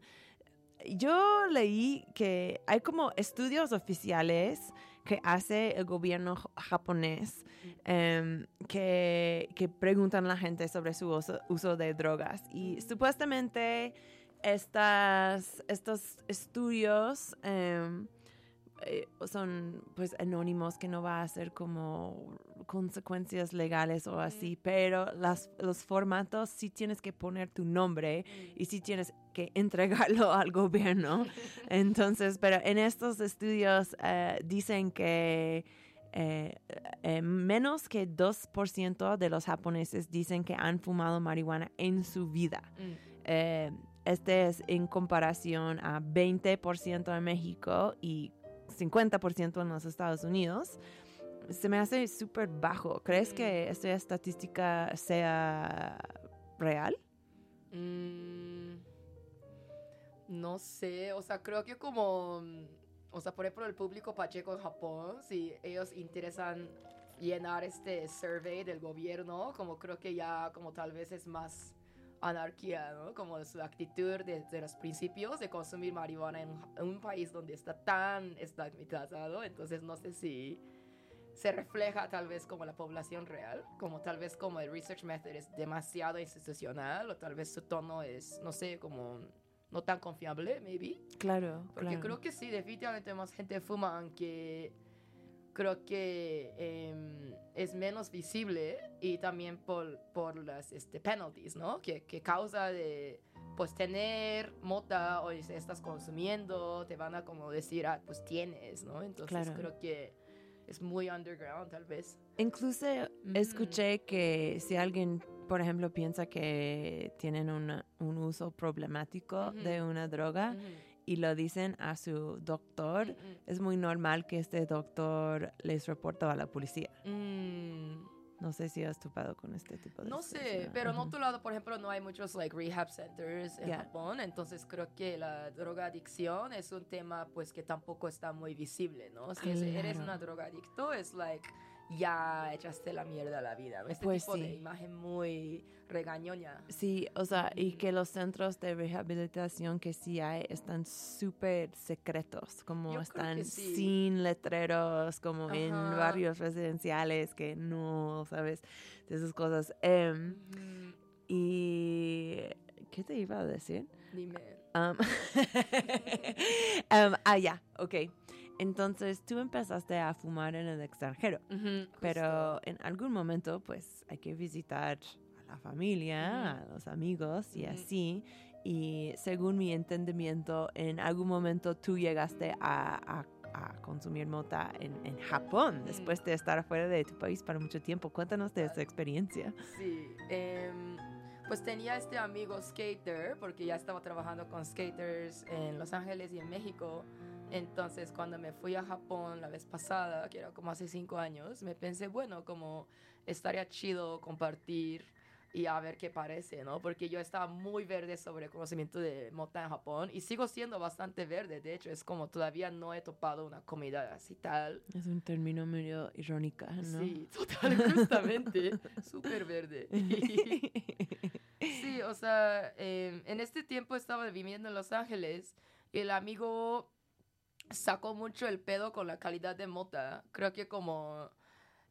yo leí que hay como estudios oficiales que hace el gobierno japonés em, que, que preguntan a la gente sobre su uso, uso de drogas. Y supuestamente estas, estos estudios em, eh, son pues anónimos que no va a ser como consecuencias legales o así, pero las, los formatos sí tienes que poner tu nombre y sí tienes que entregarlo al gobierno. Entonces, pero en estos estudios eh, dicen que eh, eh, menos que 2% de los japoneses dicen que han fumado marihuana en su vida. Mm. Eh, este es en comparación a 20% en México y 50% en los Estados Unidos. Se me hace súper bajo. ¿Crees Mm. que esta estadística sea real? Mm, no sé, o sea, creo que como, mm, o sea, por ejemplo, el público pacheco en Japón, si ellos interesan llenar este survey del gobierno, como creo que ya como tal vez es más anarquía, ¿no? Como su actitud desde los principios de consumir marihuana en un, en un país donde está tan estigmatizado, entonces no sé si se refleja tal vez como la población real, como tal vez como el research method es demasiado institucional o tal vez su tono es, no sé, como no tan confiable, maybe. Claro, Porque creo que sí, definitivamente más gente fuma, aunque creo que em, es menos visible y también por, por las este, penalties, ¿no? Que, que causa de, pues, tener mota o si estás consumiendo, te van a como decir, ah, pues tienes, ¿no? Entonces Claro. creo que es muy underground, tal vez. Incluso escuché que si alguien, por ejemplo, piensa que tienen una- un uso problemático de una droga y lo dicen a su doctor, ujú. es muy normal que este doctor les reporte a la policía. Mm, No sé si has topado con este tipo de No sé, pero en otro lado, por ejemplo, no hay muchos like rehab centers en Yeah. Japón, entonces creo que la drogadicción es un tema pues que tampoco está muy visible, ¿no? Si es- eres una drogadicto es like ya echaste la mierda a la vida. Este Pues tipo de sí. imagen muy regañoña. Sí, o sea, y que los centros de rehabilitación que sí hay están súper secretos, como Yo están sí. sin letreros, como en Ajá. barrios residenciales, que no, ¿sabes? De esas cosas. Ujú, y, ¿qué te iba a decir? Dime. Um, um, [LAUGHS] ah, ya, ok. Entonces, tú empezaste a fumar en el extranjero. Pero en algún momento, pues hay que visitar a la familia, a los amigos y así. Y según mi entendimiento, en algún momento tú llegaste a, a- a consumir mota en, en Japón, después de estar afuera de tu país para mucho tiempo. Cuéntanos de esa experiencia. Sí, em, pues tenía este amigo skater, porque ya estaba trabajando con skaters en Los Ángeles y en México. Entonces, cuando me fui a Japón la vez pasada, que era como hace cinco años, me pensé, bueno, como estaría chido compartir y a ver qué parece, ¿no? Porque yo estaba muy verde sobre el conocimiento de mota en Japón y sigo siendo bastante verde. De hecho, es como todavía no he topado una comida así tal. Es un término medio irónica, ¿no? Sí, [LAUGHS] total, justamente. Súper verde. [LAUGHS] [LAUGHS] sí, o sea, eh, en este tiempo estaba viviendo en Los Ángeles y el amigo sacó mucho el pedo con la calidad de mota. Creo que como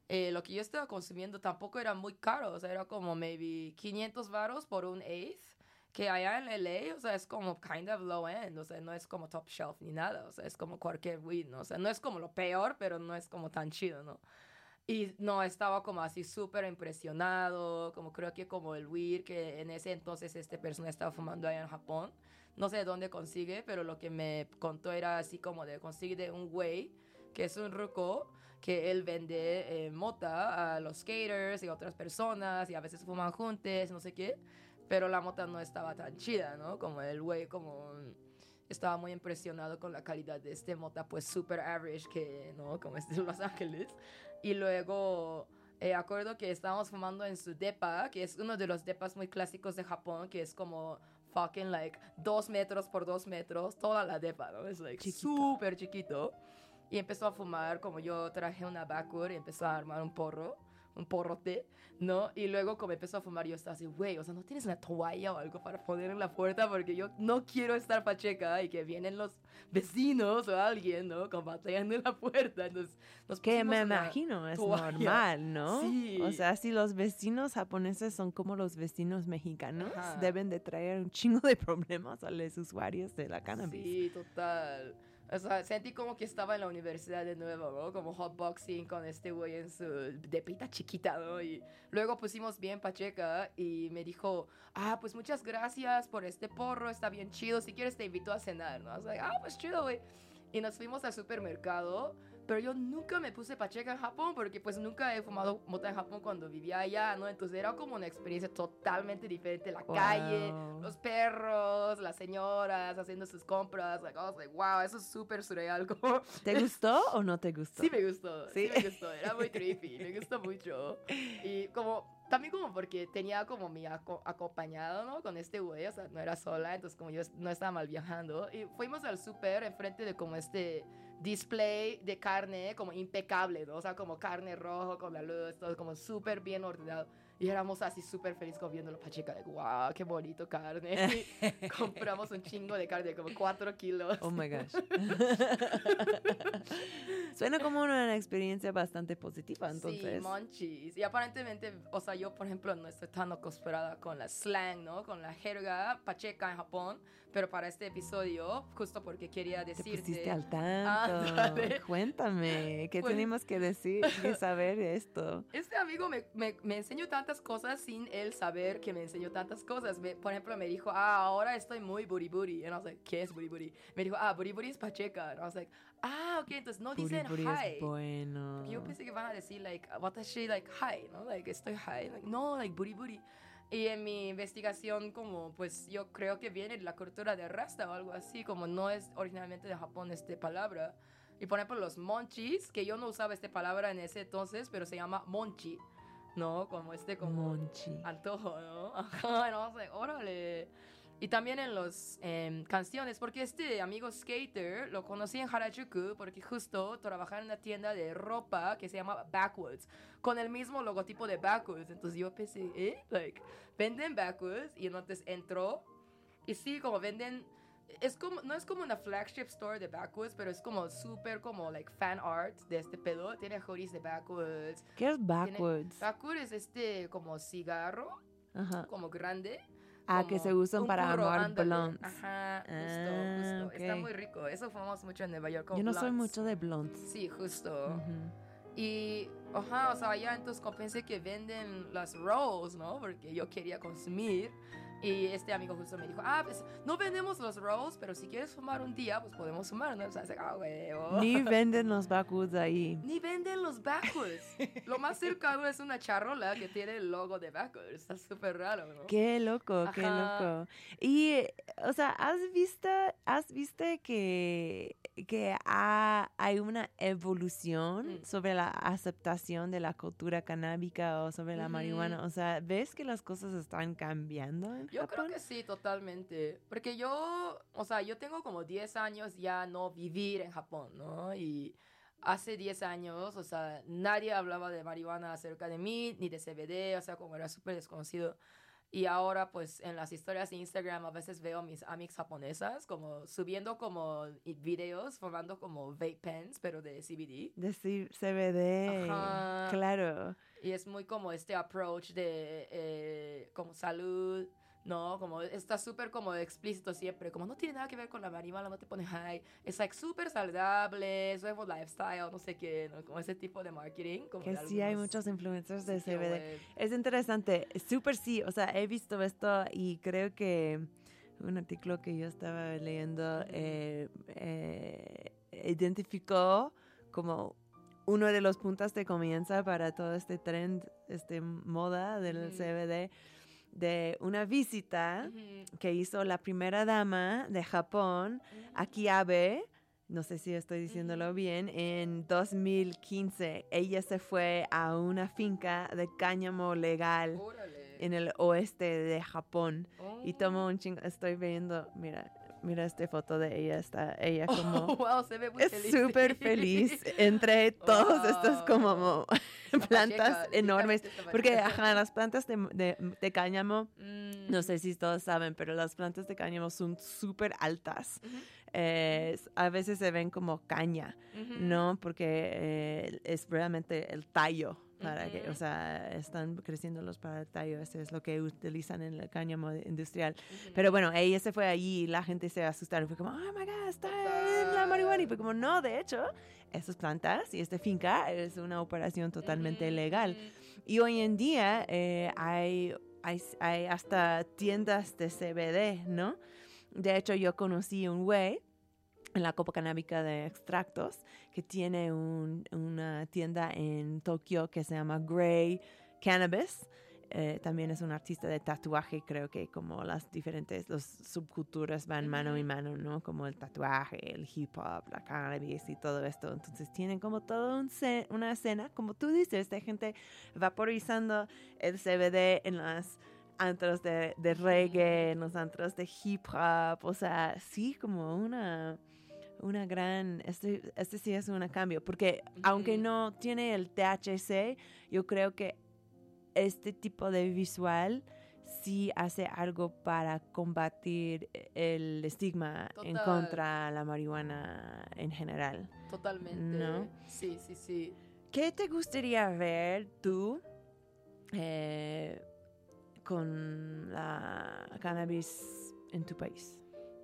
eh, lo que yo estaba consumiendo tampoco era muy caro, o sea, era como maybe 500 varos por un eighth. Que allá en LA, o sea, es como kind of low end, o sea, no es como top shelf ni nada, o sea, es como cualquier weed, ¿no? O sea, no es como lo peor, pero no es como tan chido, ¿no? Y no, estaba como así súper impresionado, como creo que como el weed que en ese entonces este persona estaba fumando allá en Japón. No sé de dónde consigue, pero lo que me contó era así como de consigue de un güey que es un ruco que él vende eh, mota a los skaters y otras personas y a veces fuman juntos, no sé qué. pero la mota no estaba tan chida, ¿no? Como el güey, como estaba muy impresionado con la calidad de este mota, pues super average, que, ¿no? Como es de Los Ángeles. Y luego, eh, que estábamos fumando en su depa, que es uno de los depas muy clásicos de Japón, que es como fucking like dos metros por dos metros, toda la depa, ¿no? Es like súper chiquito. Y empezó a fumar, como yo traje una backwood y empezó a armar un porro, un porrote, ¿no? Y luego como empezó a fumar, yo estaba así, güey, o sea, ¿no tienes una toalla o algo para poner en la puerta? Porque yo no quiero estar pacheca y que vienen los vecinos o alguien, ¿no? Batallando en la puerta. Entonces, nos Que me imagino es toalla. normal, ¿no? Sí. O sea, si los vecinos japoneses son como los vecinos mexicanos, Ajá. deben de traer un chingo de problemas a los usuarios de la cannabis. Sí, total. O sea, sentí como que estaba en la universidad de nuevo, ¿no? Como hotboxing con este güey en su depita chiquita, ¿no? Y luego pusimos bien Pacheca y me dijo, ah, pues muchas gracias por este porro, está bien chido, si quieres te invito a cenar, ¿no? Was like, ah, pues chido, güey. Y nos fuimos al supermercado, pero yo nunca me puse Pacheca en Japón porque pues nunca he fumado mota en Japón cuando vivía allá, ¿no? Entonces era como una experiencia totalmente diferente, la Wow. calle, los perros, las señoras haciendo sus compras, like, like, wow, eso es súper surreal, [LAUGHS] como... ¿Te gustó o no te gustó? Sí me gustó, sí. Sí. me gustó, era muy [LAUGHS] creepy, me gustó mucho. Y como, también como porque tenía como mi aco- acompañado, ¿no? Con este güey, o sea, no era sola, entonces como yo no estaba mal viajando. Y fuimos al súper enfrente de como este display de carne como impecable. O sea, como carne rojo con la luz, todo como súper bien ordenado. Y éramos así súper felices comiendo la pacheca, de wow, qué bonito carne. Y [LAUGHS] [LAUGHS] compramos un chingo de carne, como 4 kilos. Oh my gosh. [LAUGHS] Suena como una experiencia bastante positiva, entonces. Sí, monchis. Y aparentemente, o sea, yo, por ejemplo, no estoy tan acostumbrada con la slang, ¿no? Con la jerga pacheca en Japón. Pero para este episodio, justo porque quería te decirte... pusiste al tanto. Ándale. Cuéntame, ¿qué Pues- tenemos que decir, que saber de esto? Este amigo me, me, me enseñó tantas cosas sin él saber que me enseñó tantas cosas. Me- por ejemplo, me dijo, ah, ahora estoy muy buri buri. Y no sé, ¿qué es buri buri? Me dijo, ah, buri buri es pacheca. Y I was like, ah, ok, entonces no dicen hi. es bueno. Yo pensé que van a decir, like, watashi, like, hi, ¿no? Like, estoy high. Like, no, like, buri buri. Y en mi investigación, como, pues, yo creo que viene de la cultura de Rasta o algo así, como no es originalmente de Japón esta palabra. Y por ejemplo, los monchis, que yo no usaba esta palabra en ese entonces, pero se llama monchi, ¿no? Como este, como Monchi. antojo, ¿no? [LAUGHS] Ajá, no sé, órale. Y también en las canciones, porque este amigo skater lo conocí en Harajuku porque justo trabajaba en una tienda de ropa que se llama Backwoods, con el mismo logotipo de Backwoods. Entonces yo pensé, ¿eh? Like, venden Backwoods y entonces entró y sí, como venden... Es como, no es como una flagship store de Backwoods, pero es como súper como like fan art de este pedo. Tiene hoodies de Backwoods. ¿Qué es tiene- backwards? Backwoods es este como cigarro Ajá. como grande. Ah, que se usan para armar blunts. Ajá, justo, Ah, justo. Está muy rico. Eso fumamos mucho en Nueva York. como Yo no soy mucho de blondes. Sí, justo. Ujú. Y, ajá, o sea, allá entonces pensé que venden las rolls, ¿no? Porque yo quería consumir. Y este amigo justo me dijo, ah, pues no vendemos los rolls, pero si quieres fumar un día, pues podemos fumar, ¿no? O sea, ah, huevo. Ni venden los backwoods ahí. Ni venden los backwoods. Lo más cercano es una charola que tiene el logo de backwoods. Está súper raro, ¿no? Qué loco, qué loco. Y, o sea, ¿has visto, has visto que, que ha- hay una evolución Mm. sobre la aceptación de la cultura canábica o sobre la marihuana? O sea, ¿ves que las cosas están cambiando en Yo creo Japón? que sí, totalmente. Porque yo, o sea, yo tengo como 10 años ya no vivir en Japón, ¿no? Y hace 10 años, o sea, nadie hablaba de marihuana acerca de mí, ni de CBD, o sea, como era súper desconocido. Y ahora, pues, en las historias de Instagram a veces veo mis amigas japonesas como subiendo como videos, formando como vape pens, pero de CBD. Decir CBD, Ajá. claro. Y es muy como este approach de eh, como salud, ¿no? Como está súper como explícito siempre, como no tiene nada que ver con la marihuana, no te pone high, es like súper saludable, es nuevo lifestyle, no sé qué, ¿no? Como ese tipo de marketing. Como Que de sí hay muchos influencers de CBD. Es interesante, súper sí, o sea, he visto esto y creo que un artículo que yo estaba leyendo eh, eh, identificó como uno de los puntos de comienza para todo este trend, este moda del Ujú. CBD, de una visita que hizo la primera dama de Japón, Aki Abe, no sé si estoy diciéndolo bien, en 2015. Ella se fue a una finca de cáñamo legal Órale. en el oeste de Japón y Oh. tomó un chingo. Estoy viendo, mira, mira esta foto de ella, está ella [LAUGHS] como... Oh, wow, se ve muy Es feliz. súper feliz entre [LAUGHS] todos estos como. [LAUGHS] plantas enormes. Porque, ajá, las plantas de, de, de cáñamo, Mm. no sé si todos saben, pero las plantas de cáñamo son súper altas. Eh, a veces se ven como caña. ¿no? Porque eh, es realmente el tallo. Para que, o sea, están creciendo los para el tallo, eso es lo que utilizan en el cáñamo industrial. Pero bueno, ella se fue allí y la gente se asustaron. Fue como, oh my God, está en la marihuana. Y fue como, no, de hecho, esas plantas y esta finca es una operación totalmente legal. Y hoy en día eh, hay, hay, hay hasta tiendas de CBD, ¿no? De hecho, yo conocí un güey en la Copa Canábica de Extractos que tiene un- una tienda en Tokio que se llama Grey Cannabis. Eh, también es un artista de tatuaje, creo que como las diferentes los subculturas van mano en mano, ¿no? Como el tatuaje, el hip hop, la cannabis y todo esto. Entonces tienen como toda un una escena, como tú dices, de gente vaporizando el CBD en las antros de, de reggae, en los antros de hip hop, o sea, sí, como una, una gran, este, este sí es un cambio, porque aunque no tiene el THC, yo creo que este tipo de visual sí hace algo para combatir el estigma en contra la marihuana en general. Totalmente. ¿No? Sí, sí, sí. ¿Qué te gustaría ver tú eh, con la cannabis en tu país?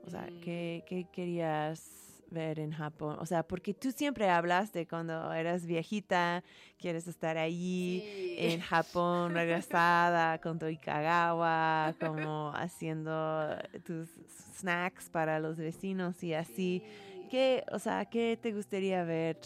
O sea, Mm. ¿qué, qué querías ver en Japón? O sea, porque tú siempre hablas de cuando eras viejita, quieres estar allí Sí. en Japón, regresada con tu Ikagawa, como haciendo tus snacks para los vecinos y así. Sí. ¿Qué, o sea, qué te gustaría ver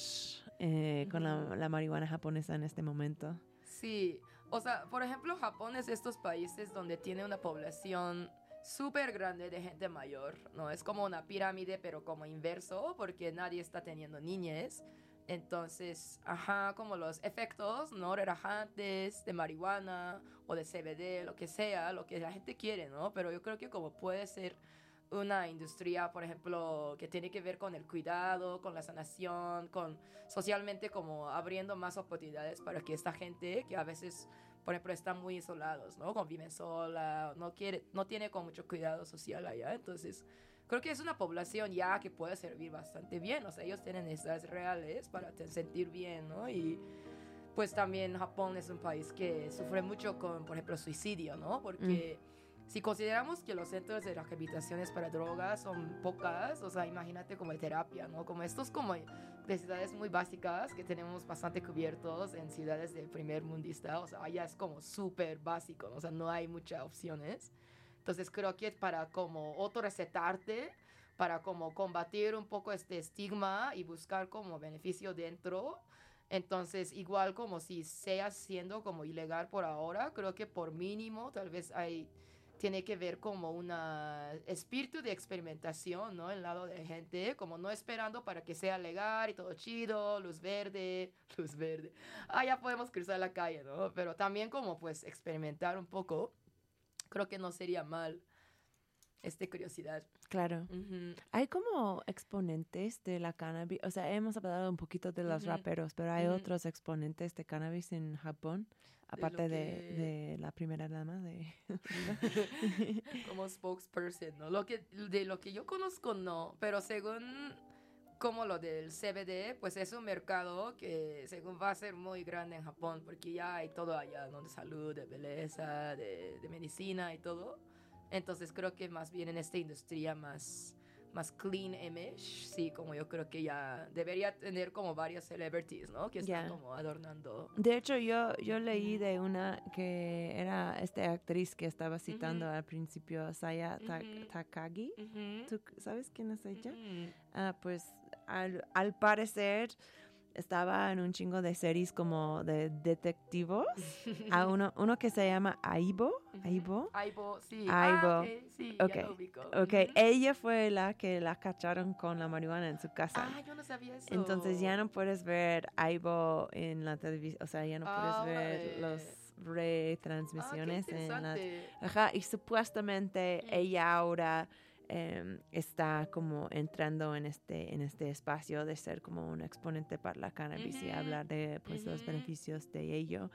eh, con la, la marihuana japonesa en este momento? Sí, o sea, por ejemplo, Japón es de estos países donde tiene una población súper grande de gente mayor, ¿no? Es como una pirámide, pero como inverso, porque nadie está teniendo niñez. Entonces, ajá, como los efectos, ¿no? Relajantes de marihuana o de CBD, lo que sea, lo que la gente quiere, ¿no? Pero yo creo que como puede ser una industria, por ejemplo, que tiene que ver con el cuidado, con la sanación, con socialmente como abriendo más oportunidades para que esta gente que a veces, por ejemplo, están muy isolados, ¿no? Conviven sola, no quiere, no tiene con mucho cuidado social allá, entonces creo que es una población ya que puede servir bastante bien, o sea, ellos tienen necesidades reales para sentir bien, ¿no? Y pues también Japón es un país que sufre mucho con, por ejemplo, suicidio, ¿no? Porque si consideramos que los centros de rehabilitaciones para drogas son pocas, o sea, imagínate como terapia, ¿no? Como estos como necesidades muy básicas que tenemos bastante cubiertos en ciudades de primer mundista, o sea, allá es como súper básico, ¿no? o sea, no hay muchas opciones. Entonces creo que para como autorrecetarte, para como combatir un poco este estigma y buscar como beneficio dentro, entonces, igual como si sea siendo como ilegal por ahora, creo que por mínimo tal vez hay tiene que ver como un espíritu de experimentación, ¿no? En lado de gente, como no esperando para que sea legal y todo chido, luz verde, [LAUGHS] luz verde. Ah, ya podemos cruzar la calle, ¿no? Pero también como pues experimentar un poco, creo que no sería mal. Este curiosidad. Claro. Hay como exponentes de la cannabis, o sea, hemos hablado un poquito de los raperos, pero hay otros exponentes de cannabis en Japón, aparte de, que- de la primera dama de... [LAUGHS] como spokesperson, ¿no? Lo que, de lo que yo conozco, no, pero según como lo del CBD, pues es un mercado que según va a ser muy grande en Japón, porque ya hay todo allá, ¿no? De salud, de belleza, de, de medicina y todo. Entonces creo que más bien en esta industria más, más clean image, sí, como yo creo que ya debería tener como varias celebrities, ¿no? Que están Ya. como adornando. De hecho, yo, yo leí de una que era esta actriz que estaba citando al principio, Saya Ta-. Takagi. Ujú. ¿Tú sabes quién es ella? Ah, pues al, al parecer estaba en un chingo de series como de detectivos. a [LAUGHS] uno, uno que se llama Aibo. Aibo. Aibo, sí. Aibo. Ah, ok, sí, Ok, ya lo ubico. Ok, Ujú. ella fue la que la cacharon con la marihuana en su casa. Ah, yo no sabía eso. Entonces ya no puedes ver Aibo en la televisión, o sea, ya no Ah, puedes ver los Ah, qué retransmisiones en la. Ajá, y supuestamente Mm. ella ahora em, está como entrando en este, en este espacio de ser como un exponente para la cannabis y hablar de pues, los beneficios de ello.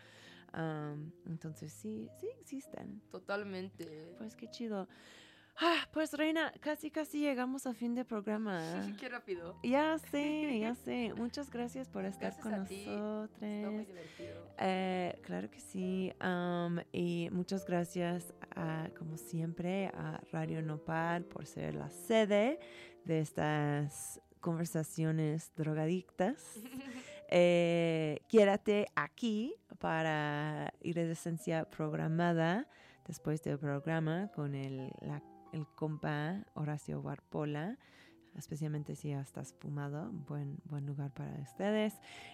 Entonces sí, sí existen. Totalmente. Pues qué chido. Ah, pues Reina, casi casi llegamos a fin de programa. [LAUGHS] Qué rápido. Ya sé, ya [LAUGHS] sé. Muchas gracias por estar Gracias con ti. Está muy nosotros. divertido. Eh, claro que sí. am, y muchas gracias, a, como siempre, a Radio Nopal por ser la sede de estas conversaciones drogadictas. [LAUGHS] Eh, quédate aquí para iridescencia programada después del programa con el, la- el compa Horacio Warpola. Especialmente si ya estás fumado, buen, buen lugar para ustedes.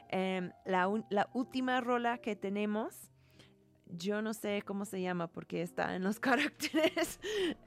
Em, la, un- la última rola que tenemos, yo no sé cómo se llama porque está en los [LAUGHS] caracteres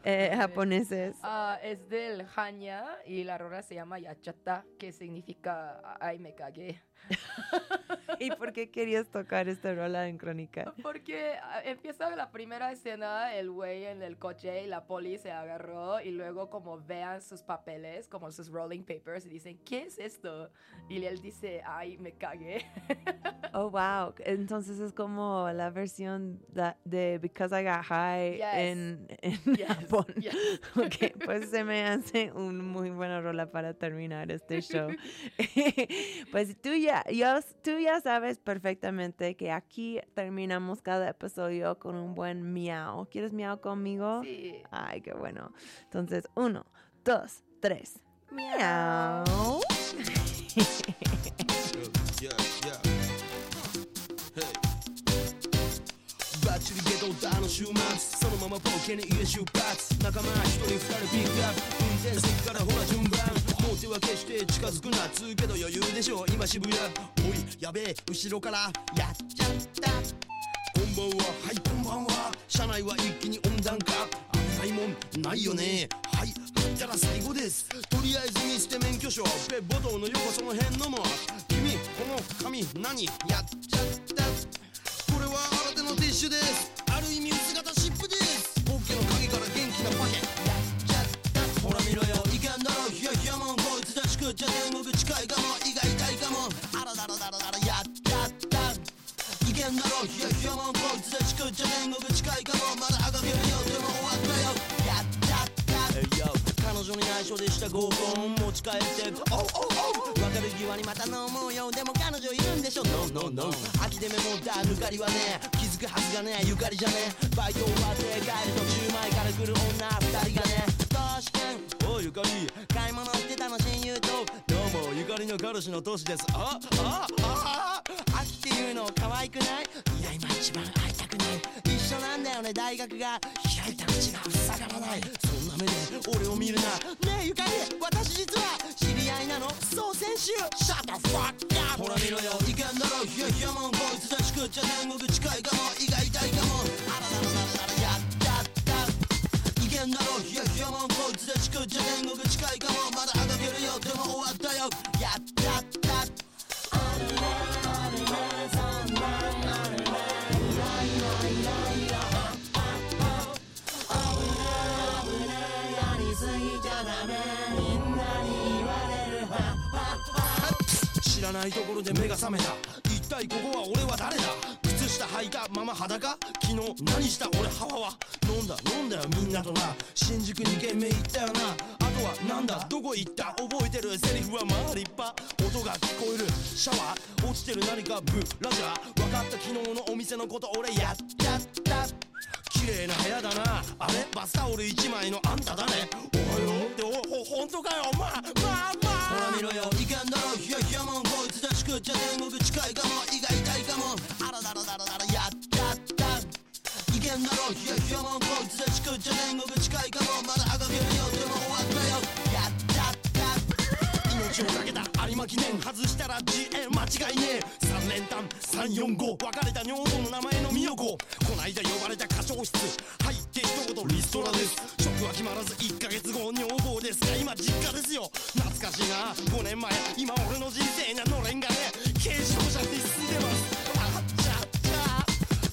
eh, japoneses. Ah, es del Hanya y la rola se llama Yachata, que significa ay me cagué. [LAUGHS] ¿Y por qué querías tocar esta rola en Crónica? Porque ah, empieza la primera escena, el güey en el coche y la poli se agarró y luego como vean sus papeles, como sus rolling papers y dicen, ¿qué es esto? Y él dice, ay, me cagué. [LAUGHS] Oh, wow. Entonces es como la versión de Because I Got High Yes. en, en Yes, Japón. yes. [LAUGHS] Ok, pues se me hace un muy buena rola para terminar este show. [LAUGHS] pues tú ya, yo- tú ya sabes perfectamente que aquí terminamos cada episodio con un buen miau. ¿Quieres miau conmigo? Sí. Ay, qué bueno. Entonces, uno, dos, tres. Miau. [LAUGHS] [LAUGHS] Yeah, yeah. Hey. チリゲドダの週末そのままポケに家出発仲間一人二人ピックアップ運転席からほら順番もう手は決して近づくなつうけど余裕でしょ今渋谷おいやべえ後ろからやっちゃったこんばんははいこんばんは車内は一気に温暖化危ないもんないよねはい入ったら最後ですとりあえず見捨て免許証ペッボトの横その辺のも君この紙何やっちゃったこれは新手のティッシュです。る意味薄型湿布ですポッケの鍵から元気なパケほら見ろよいけんだろヒヤヒヤもんこいつたち食っちゃ天国近いかも胃が痛いかもあらだらだらだらやっちゃったいけんだろヒヤヒヤもんこいつたち食っちゃ天国近いかもまだあがけるよでも終わったよやっちゃった Hey 彼女に内緒でした合コン持ち帰って。おうおうおう別れ際にまた飲もうよでも彼女いるんでしょ No no no 秋でメモった抜かりはね気づくはずがねゆかりじゃねバイト終わって帰る途中前から来る女二人がねトシ君おうゆかり買い物してたの親友とどうもゆかりの彼氏のトシですああああ秋っていうの可愛くないいや今一番会いたくない一緒なんだよね大学が開いた道が塞がらない目で俺を見るな。ねえゆかり私実は知り合いなの。そう先週。Shut the fuck up ほら見ろよいけんだろヒヤヒヤもんこいつたち食っちゃ天国近いかも。胃が痛いかも。あらららららやっちゃった。いけんだろヒヤヒヤもんこいつたち食っちゃ天国近いかも。まだあがけるよ。でも終わったよ。やっちゃった。知らないところで目が覚めた。一体ここは俺は誰だ？靴下履いたまま裸？昨日何した？俺ハワは飲んだ？飲んだよ。みんなとな。新宿2軒目行ったよな。あとはなんだ？どこ行った？覚えてる？セリフはまあ立派音が聞こえる。シャワー？落ちてる何か？ブラジャー。分かった昨日のお店のこと俺やっちゃった。綺麗な部屋だな。あれ？バスタオル1枚のあんただね。おはようって。おほ本当かよ？まあまあまあ。ほら見ろよ。いけんだろ。ヒヤヒヤもん。こいつたち食っちゃ天国近いかも胃が痛いかも。あらだらだらだらやっちゃった。いけんだろヒヤヒヤもんこいつでち食っちゃ天国近いかもまだあがけるよ。でも終わったよ。やっちゃった。命をかけた。有馬記念。外したら GM 間違いねえ。3連単。345別れた女房の名前の美代子。こないだ呼ばれた課長室。入って一言。リストラです。職は決まらず。1ヶ月後。女房です。が今実家ですよ。懐かしいな。5年前。今俺の人生にはのれんがね。軽自動車に進んでます。あっちゃっ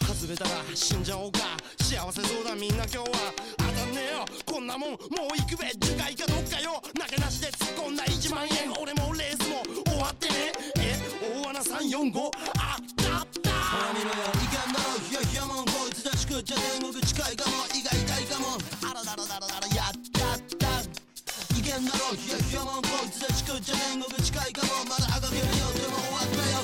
た。外れたら死んじゃおうか。幸せそうだ。みんな今日は。ねえよ。こんなもんもう行くべ。樹海かどっかよ。投げなしで突っ込んだ1万円。俺もレースも終わってね。え大穴345あったった。ほら見ろよいかんだろひやひやもんこいつたち食っちゃ天国近いかも。胃が痛いかもあらだらだらだらやったった。いけんだろひやひやもんこいつたち食っちゃ天国近いかも。まだあがけるよ。でも終わったよ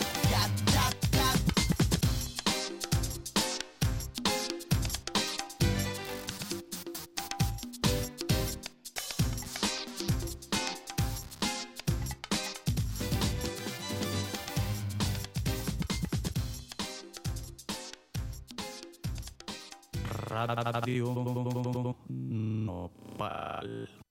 Radio Nopal.